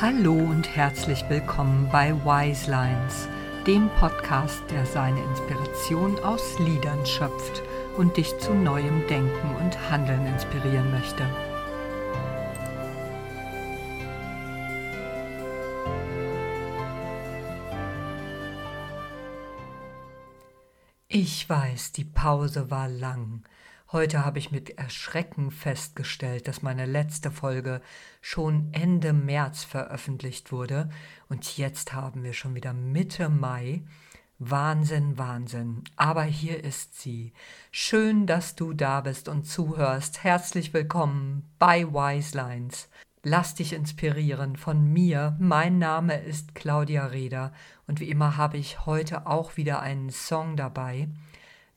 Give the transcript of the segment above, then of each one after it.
Hallo und herzlich willkommen bei Wise Lines, dem Podcast, der seine Inspiration aus Liedern schöpft und dich zu neuem Denken und Handeln inspirieren möchte. Ich weiß, die Pause war lang. Heute habe ich mit Erschrecken festgestellt, dass meine letzte Folge schon Ende März veröffentlicht wurde und jetzt haben wir schon wieder Mitte Mai. Wahnsinn, Wahnsinn. Aber hier ist sie. Schön, dass du da bist und zuhörst. Herzlich willkommen bei Wise Lines. Lass dich inspirieren von mir. Mein Name ist Claudia Reder und wie immer habe ich heute auch wieder einen Song dabei,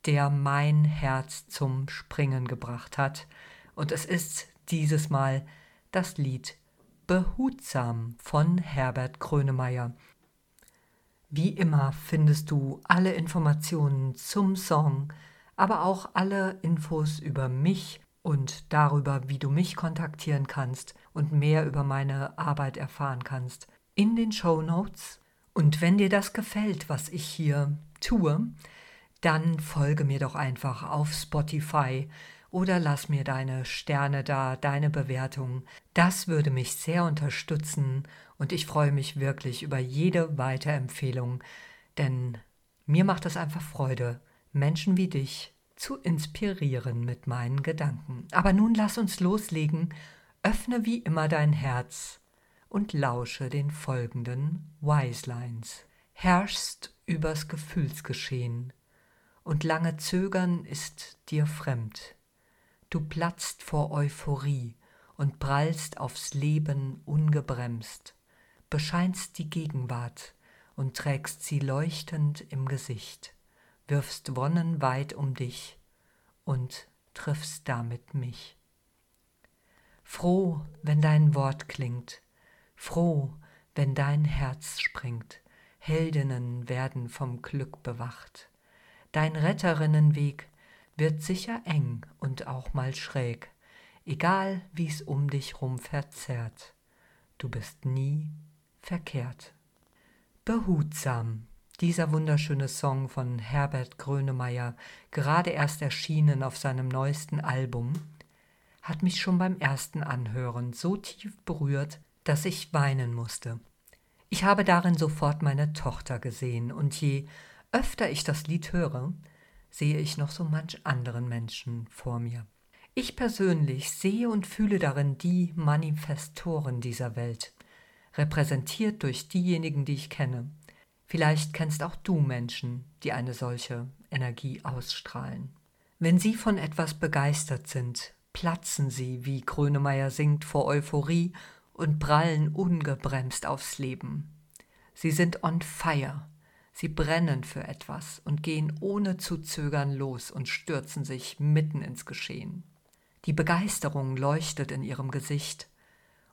der mein Herz zum Springen gebracht hat. Und es ist dieses Mal das Lied Behutsam von Herbert Grönemeyer. Wie immer findest du alle Informationen zum Song, aber auch alle Infos über mich und darüber, wie du mich kontaktieren kannst und mehr über meine Arbeit erfahren kannst, in den Show Notes. Und wenn dir das gefällt, was ich hier tue, dann folge mir doch einfach auf Spotify oder lass mir deine Sterne da, deine Bewertung. Das würde mich sehr unterstützen und ich freue mich wirklich über jede Weiterempfehlung, denn mir macht es einfach Freude, Menschen wie dich zu inspirieren mit meinen Gedanken. Aber nun lass uns loslegen, öffne wie immer dein Herz und lausche den folgenden Wiselines. Herrschst übers Gefühlsgeschehen, und lange Zögern ist dir fremd. Du platzt vor Euphorie und prallst aufs Leben ungebremst, bescheinst die Gegenwart und trägst sie leuchtend im Gesicht wirfst Wonnen weit um dich und triffst damit mich. Froh, wenn dein Wort klingt, froh, wenn dein Herz springt, Heldinnen werden vom Glück bewacht. Dein Retterinnenweg wird sicher eng und auch mal schräg, egal wie's um dich rum verzerrt. Du bist nie verkehrt. Behutsam dieser wunderschöne Song von Herbert Grönemeyer, gerade erst erschienen auf seinem neuesten Album, hat mich schon beim ersten Anhören so tief berührt, dass ich weinen musste. Ich habe darin sofort meine Tochter gesehen, und je öfter ich das Lied höre, sehe ich noch so manch anderen Menschen vor mir. Ich persönlich sehe und fühle darin die Manifestoren dieser Welt, repräsentiert durch diejenigen, die ich kenne, Vielleicht kennst auch du Menschen, die eine solche Energie ausstrahlen. Wenn sie von etwas begeistert sind, platzen sie, wie Grönemeyer singt, vor Euphorie und prallen ungebremst aufs Leben. Sie sind on fire, sie brennen für etwas und gehen ohne zu zögern los und stürzen sich mitten ins Geschehen. Die Begeisterung leuchtet in ihrem Gesicht,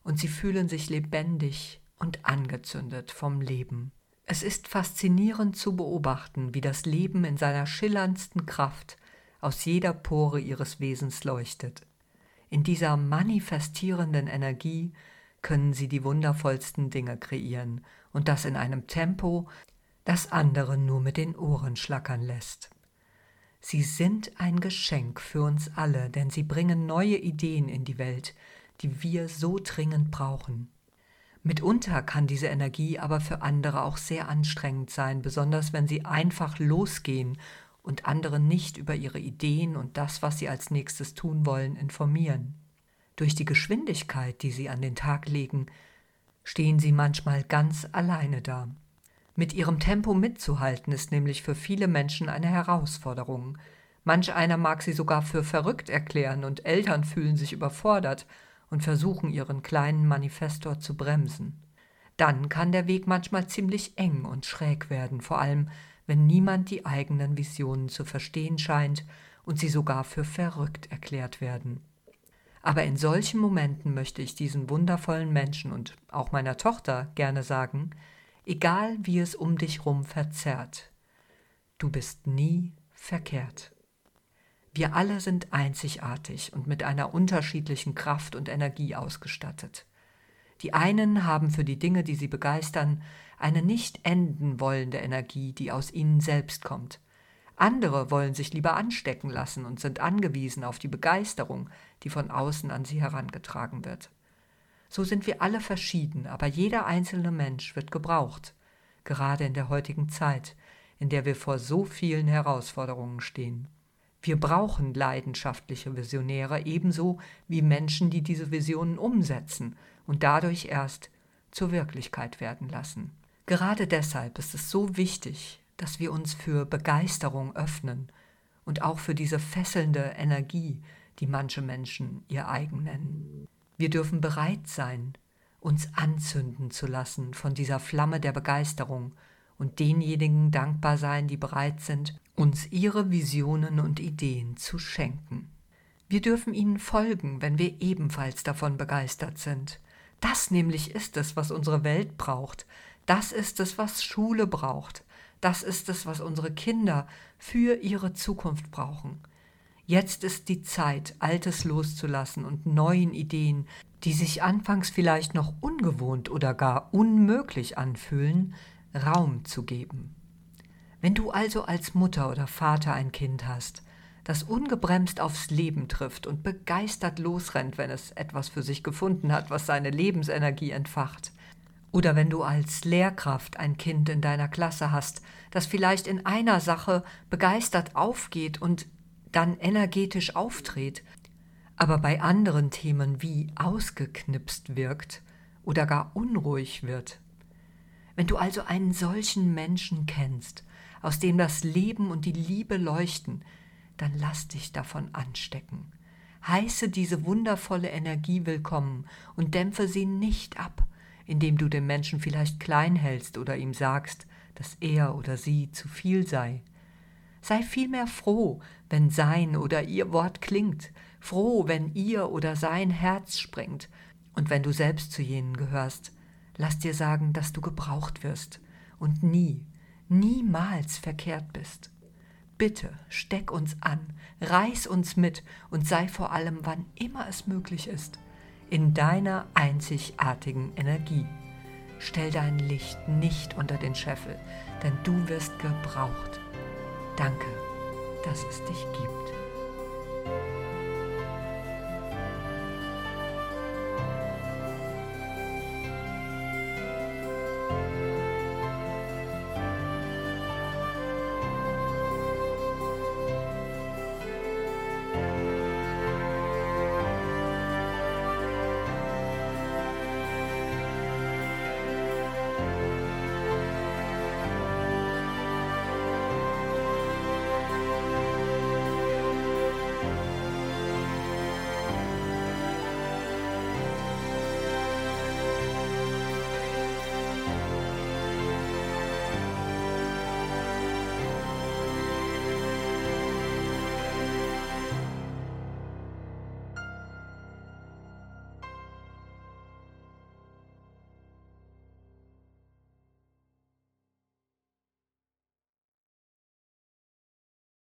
und sie fühlen sich lebendig und angezündet vom Leben. Es ist faszinierend zu beobachten, wie das Leben in seiner schillerndsten Kraft aus jeder Pore ihres Wesens leuchtet. In dieser manifestierenden Energie können sie die wundervollsten Dinge kreieren, und das in einem Tempo, das andere nur mit den Ohren schlackern lässt. Sie sind ein Geschenk für uns alle, denn sie bringen neue Ideen in die Welt, die wir so dringend brauchen. Mitunter kann diese Energie aber für andere auch sehr anstrengend sein, besonders wenn sie einfach losgehen und andere nicht über ihre Ideen und das, was sie als nächstes tun wollen, informieren. Durch die Geschwindigkeit, die sie an den Tag legen, stehen sie manchmal ganz alleine da. Mit ihrem Tempo mitzuhalten ist nämlich für viele Menschen eine Herausforderung. Manch einer mag sie sogar für verrückt erklären und Eltern fühlen sich überfordert und versuchen ihren kleinen Manifestor zu bremsen. Dann kann der Weg manchmal ziemlich eng und schräg werden, vor allem wenn niemand die eigenen Visionen zu verstehen scheint und sie sogar für verrückt erklärt werden. Aber in solchen Momenten möchte ich diesen wundervollen Menschen und auch meiner Tochter gerne sagen, egal wie es um dich rum verzerrt, du bist nie verkehrt. Wir alle sind einzigartig und mit einer unterschiedlichen Kraft und Energie ausgestattet. Die einen haben für die Dinge, die sie begeistern, eine nicht enden wollende Energie, die aus ihnen selbst kommt. Andere wollen sich lieber anstecken lassen und sind angewiesen auf die Begeisterung, die von außen an sie herangetragen wird. So sind wir alle verschieden, aber jeder einzelne Mensch wird gebraucht, gerade in der heutigen Zeit, in der wir vor so vielen Herausforderungen stehen. Wir brauchen leidenschaftliche Visionäre ebenso wie Menschen, die diese Visionen umsetzen und dadurch erst zur Wirklichkeit werden lassen. Gerade deshalb ist es so wichtig, dass wir uns für Begeisterung öffnen und auch für diese fesselnde Energie, die manche Menschen ihr eigen nennen. Wir dürfen bereit sein, uns anzünden zu lassen von dieser Flamme der Begeisterung und denjenigen dankbar sein, die bereit sind, uns ihre Visionen und Ideen zu schenken. Wir dürfen ihnen folgen, wenn wir ebenfalls davon begeistert sind. Das nämlich ist es, was unsere Welt braucht. Das ist es, was Schule braucht. Das ist es, was unsere Kinder für ihre Zukunft brauchen. Jetzt ist die Zeit, Altes loszulassen und neuen Ideen, die sich anfangs vielleicht noch ungewohnt oder gar unmöglich anfühlen, Raum zu geben. Wenn du also als Mutter oder Vater ein Kind hast, das ungebremst aufs Leben trifft und begeistert losrennt, wenn es etwas für sich gefunden hat, was seine Lebensenergie entfacht, oder wenn du als Lehrkraft ein Kind in deiner Klasse hast, das vielleicht in einer Sache begeistert aufgeht und dann energetisch auftritt, aber bei anderen Themen wie ausgeknipst wirkt oder gar unruhig wird, wenn du also einen solchen Menschen kennst, aus dem das Leben und die Liebe leuchten, dann lass dich davon anstecken. Heiße diese wundervolle Energie willkommen und dämpfe sie nicht ab, indem du den Menschen vielleicht klein hältst oder ihm sagst, dass er oder sie zu viel sei. Sei vielmehr froh, wenn sein oder ihr Wort klingt, froh, wenn ihr oder sein Herz springt, und wenn du selbst zu jenen gehörst, Lass dir sagen, dass du gebraucht wirst und nie, niemals verkehrt bist. Bitte steck uns an, reiß uns mit und sei vor allem, wann immer es möglich ist, in deiner einzigartigen Energie. Stell dein Licht nicht unter den Scheffel, denn du wirst gebraucht. Danke, dass es dich gibt.